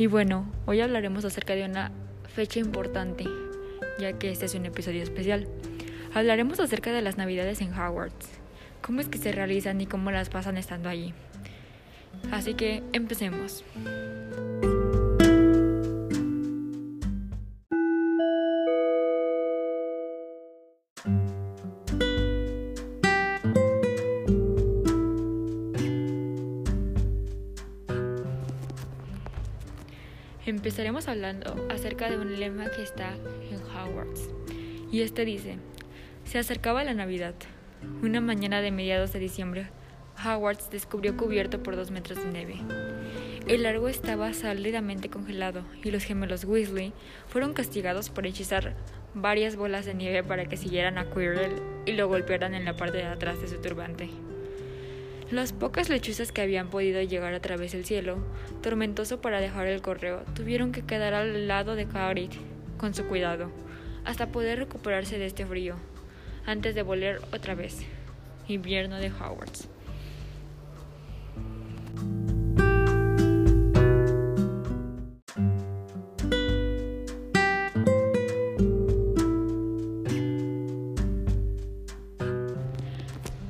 Y bueno, hoy hablaremos acerca de una fecha importante, ya que este es un episodio especial. Hablaremos acerca de las navidades en Hogwarts, cómo es que se realizan y cómo las pasan estando allí. Así que empecemos. Empezaremos hablando acerca de un lema que está en Hogwarts. Y este dice, se acercaba la Navidad. Una mañana de mediados de diciembre, Hogwarts descubrió cubierto por dos metros de nieve. El largo estaba sólidamente congelado y los gemelos Weasley fueron castigados por hechizar varias bolas de nieve para que siguieran a Quirrell y lo golpearan en la parte de atrás de su turbante. Las pocas lechuzas que habían podido llegar a través del cielo, tormentoso para dejar el correo, tuvieron que quedar al lado de Hagrid, con su cuidado, hasta poder recuperarse de este frío, antes de volver otra vez. Invierno de Hogwarts.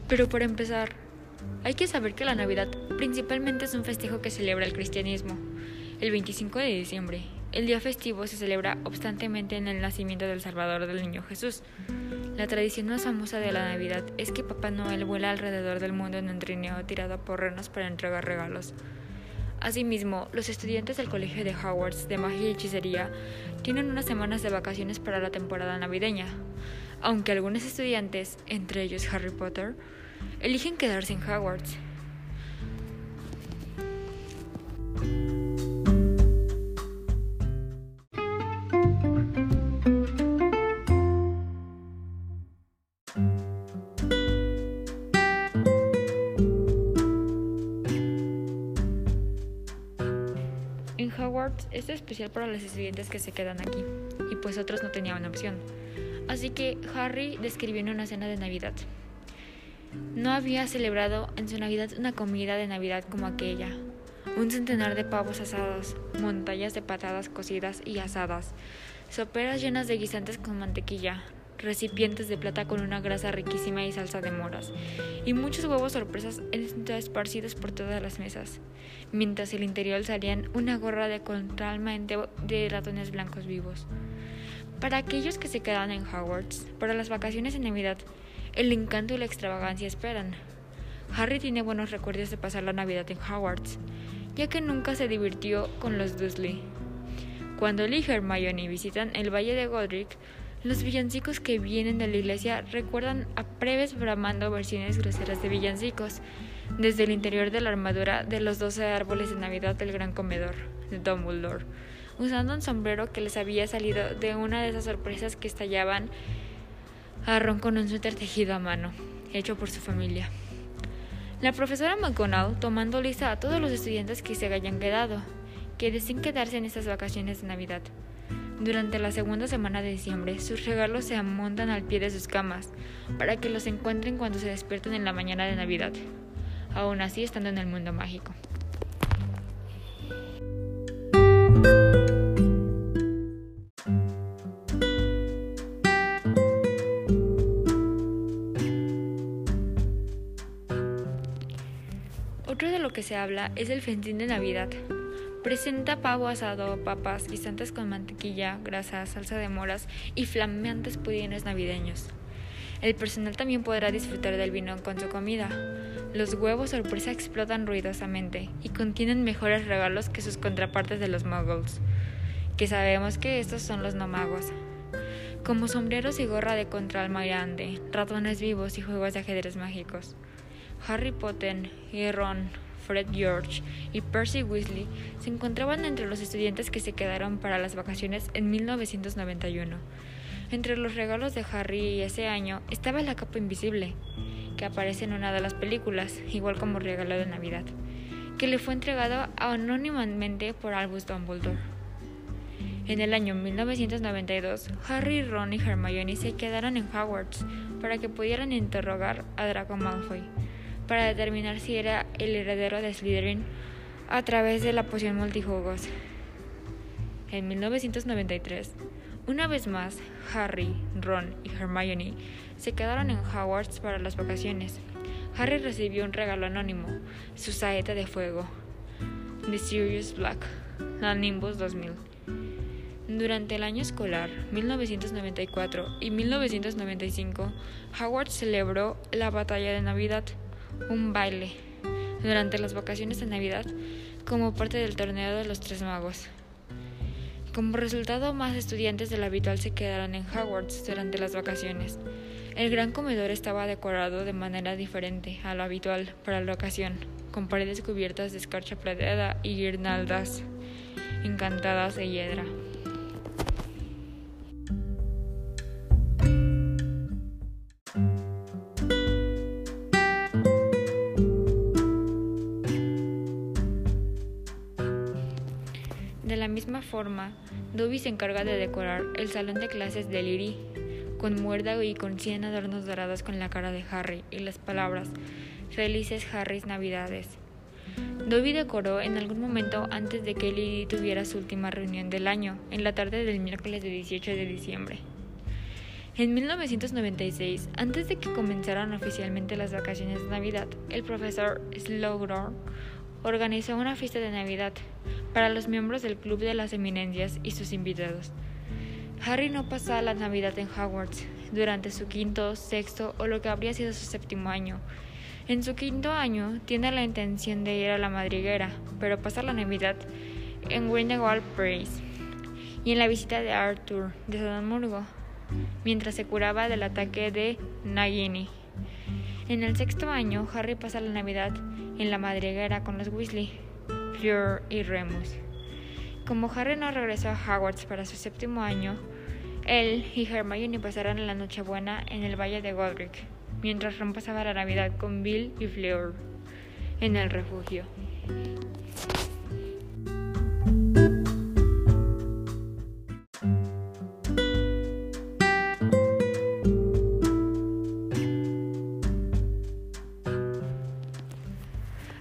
Pero para empezar, hay que saber que la Navidad principalmente es un festejo que celebra el cristianismo. El 25 de diciembre, el día festivo se celebra obstantemente en el nacimiento del Salvador del Niño Jesús. La tradición más famosa de la Navidad es que Papá Noel vuela alrededor del mundo en un trineo tirado por renos para entregar regalos. Asimismo, los estudiantes del Colegio de Hogwarts de Magia y Hechicería tienen unas semanas de vacaciones para la temporada navideña, aunque algunos estudiantes, entre ellos Harry Potter, eligen quedarse en Hogwarts. En Hogwarts es especial para los estudiantes que se quedan aquí, y pues otros no tenían opción. Así que Harry describió una cena de Navidad. No había celebrado en su Navidad una comida de Navidad como aquella. Un centenar de pavos asados, montañas de patatas cocidas y asadas, soperas llenas de guisantes con mantequilla, recipientes de plata con una grasa riquísima y salsa de moras, y muchos huevos sorpresas esparcidos por todas las mesas, mientras el interior salían una gorra de contralmente de ratones blancos vivos. Para aquellos que se quedan en Hogwarts, para las vacaciones de Navidad, el encanto y la extravagancia esperan. Harry tiene buenos recuerdos de pasar la Navidad en Hogwarts, ya que nunca se divirtió con los Dursley. Cuando Lee y Hermione visitan el Valle de Godric, los villancicos que vienen de la iglesia recuerdan a breves bramando versiones groseras de villancicos desde el interior de la armadura de los doce árboles de Navidad del Gran Comedor de Dumbledore, usando un sombrero que les había salido de una de esas sorpresas que estallaban a Ron con un suéter tejido a mano, hecho por su familia. La profesora McGonagall tomando lista a todos los estudiantes que se hayan quedado, que deseen quedarse en estas vacaciones de Navidad. Durante la segunda semana de diciembre, sus regalos se amontan al pie de sus camas para que los encuentren cuando se despierten en la mañana de Navidad, aún así estando en el mundo mágico. Se habla es el festín de Navidad. Presenta pavo asado, papas, guisantes con mantequilla, grasa, salsa de moras y flameantes pudines navideños. El personal también podrá disfrutar del vino con su comida. Los huevos sorpresa explotan ruidosamente y contienen mejores regalos que sus contrapartes de los muggles, que sabemos que estos son los no magos, como sombreros y gorra de contral grande, ratones vivos y juegos de ajedrez mágicos. Harry Potter y Ron, Fred George y Percy Weasley se encontraban entre los estudiantes que se quedaron para las vacaciones en 1991. Entre los regalos de Harry ese año estaba la capa invisible, que aparece en una de las películas, igual como regalo de Navidad, que le fue entregado anónimamente por Albus Dumbledore. En el año 1992, Harry, Ron y Hermione se quedaron en Hogwarts para que pudieran interrogar a Draco Malfoy para determinar si era el heredero de Slytherin a través de la poción multijugos. en 1993. Una vez más, Harry, Ron y Hermione se quedaron en Hogwarts para las vacaciones. Harry recibió un regalo anónimo, su saeta de fuego, The Sirius Black, la Nimbus 2000. Durante el año escolar 1994 y 1995, Howard celebró la Batalla de Navidad, un baile, durante las vacaciones de Navidad como parte del torneo de los Tres Magos. Como resultado, más estudiantes de lo habitual se quedaron en Hogwarts durante las vacaciones. El gran comedor estaba decorado de manera diferente a lo habitual para la ocasión, con paredes cubiertas de escarcha plateada y guirnaldas encantadas de hiedra. Forma, Dobby se encarga de decorar el salón de clases de Lily con muérdago y con 100 adornos dorados con la cara de Harry y las palabras Felices Harry's Navidades. Dobby decoró en algún momento antes de que Lily tuviera su última reunión del año, en la tarde del miércoles de 18 de diciembre. En 1996, antes de que comenzaran oficialmente las vacaciones de Navidad, el profesor Slowdor organizó una fiesta de Navidad para los miembros del Club de las Eminencias y sus invitados. Harry no pasaba la Navidad en Hogwarts durante su quinto, sexto o lo que habría sido su séptimo año. En su quinto año tiene la intención de ir a la madriguera, pero pasa la Navidad en Grindelwald Place y en la visita de Arthur de Sodamurgo, mientras se curaba del ataque de Nagini. En el sexto año, Harry pasa la Navidad en la madriguera con los Weasley, Fleur y Remus. Como Harry no regresó a Hogwarts para su séptimo año, él y Hermione pasarán la Nochebuena en el Valle de Godric, mientras Ron pasaba la Navidad con Bill y Fleur en el refugio.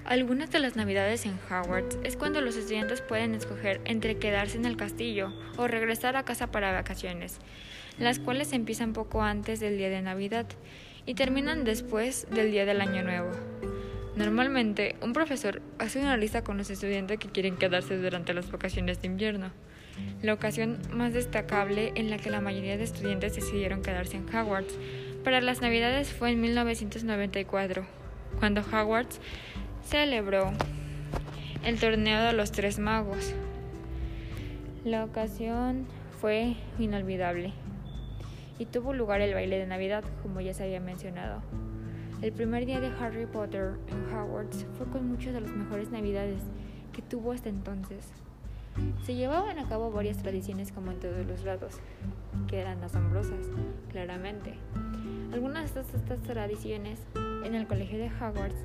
Algunas de las navidades en Hogwarts es cuando los estudiantes pueden escoger entre quedarse en el castillo o regresar a casa para vacaciones, las cuales empiezan poco antes del día de Navidad y terminan después del día del Año Nuevo. Normalmente, un profesor hace una lista con los estudiantes que quieren quedarse durante las vacaciones de invierno. La ocasión más destacable en la que la mayoría de estudiantes decidieron quedarse en Hogwarts para las Navidades fue en 1994, cuando Hogwarts celebró el torneo de los tres magos. La ocasión fue inolvidable y tuvo lugar el baile de Navidad, como ya se había mencionado. El primer día de Harry Potter en Hogwarts fue con muchas de las mejores Navidades que tuvo hasta entonces. Se llevaban a cabo varias tradiciones como en todos los lados, que eran asombrosas, claramente. Algunas de estas tradiciones en el colegio de Hogwarts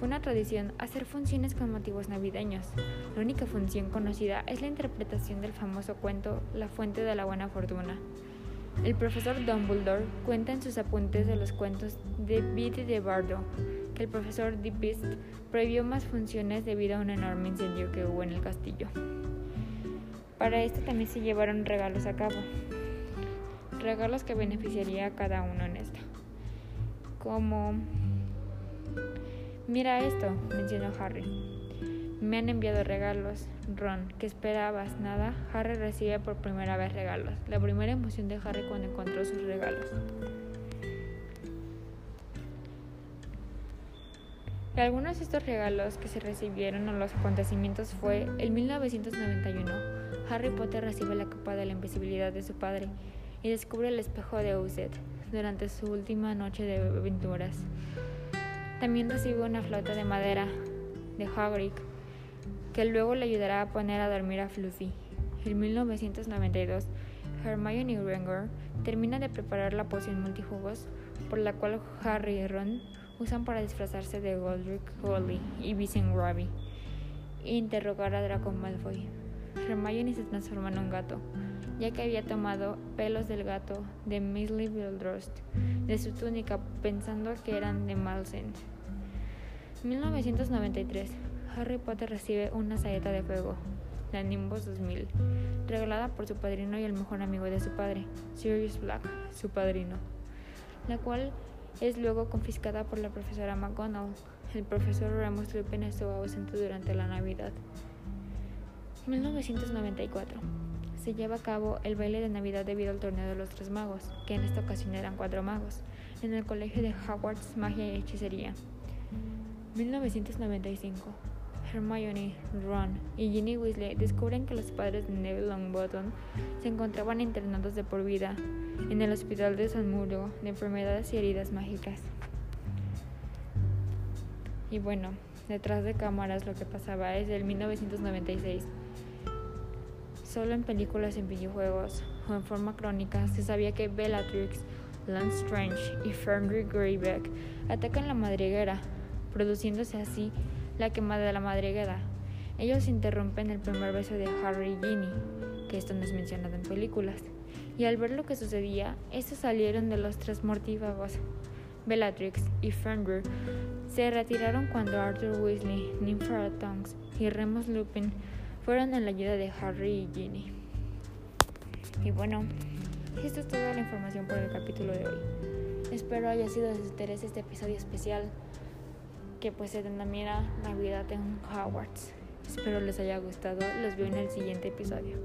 fue una tradición hacer funciones con motivos navideños. La única función conocida es la interpretación del famoso cuento La fuente de la buena fortuna. El profesor Dumbledore cuenta en sus apuntes de los cuentos de Beat de Bardo que el profesor Beast prohibió más funciones debido a un enorme incendio que hubo en el castillo. Para esto también se llevaron regalos a cabo, regalos que beneficiaría a cada uno en esto, como Mira esto, mencionó Harry. Me han enviado regalos. Ron, ¿qué esperabas? Nada. Harry recibe por primera vez regalos. La primera emoción de Harry cuando encontró sus regalos. Algunos de estos regalos que se recibieron en los acontecimientos fue en 1991. Harry Potter recibe la capa de la invisibilidad de su padre y descubre el espejo de Ozed durante su última noche de aventuras. También recibe una flauta de madera de Hagrid que luego le ayudará a poner a dormir a Fluffy. En 1992, Hermione Granger termina de preparar la poción multijugos por la cual Harry y Ron usan para disfrazarse de Godric Holly y Vincent Rabbit e interrogar a Draco Malfoy. Hermione se transforma en un gato, ya que había tomado pelos del gato de Misley Wildrost de su túnica pensando que eran de Malsent. 1993. Harry Potter recibe una saeta de fuego. la Nimbus 2000, regalada por su padrino y el mejor amigo de su padre, Sirius Black, su padrino, la cual es luego confiscada por la profesora McGonagall. El profesor Remus Lupin estuvo ausente durante la Navidad. 1994. Se lleva a cabo el baile de Navidad debido al torneo de los tres magos, que en esta ocasión eran cuatro magos, en el colegio de Hogwarts Magia y Hechicería. 1995. Hermione, Ron y Ginny Weasley descubren que los padres de Neville Longbottom se encontraban internados de por vida en el hospital de San Muro de enfermedades y heridas mágicas. Y bueno, detrás de cámaras lo que pasaba es del 1996. Solo en películas, en videojuegos o en forma crónica se sabía que Bellatrix, Lance Strange y Fenrir Greyback atacan la madriguera, produciéndose así la quemada de la madriguera. Ellos interrumpen el primer beso de Harry y Ginny, que esto no es mencionado en películas, y al ver lo que sucedía, estos salieron de los tres mortífagos. Bellatrix y Fenrir se retiraron cuando Arthur Weasley, Nymphara Tonks y Remus Lupin fueron en la ayuda de Harry y Ginny. Y bueno, esto es toda la información por el capítulo de hoy. Espero haya sido de su interés este episodio especial que pues se denomina Navidad en Hogwarts. Espero les haya gustado. Los veo en el siguiente episodio.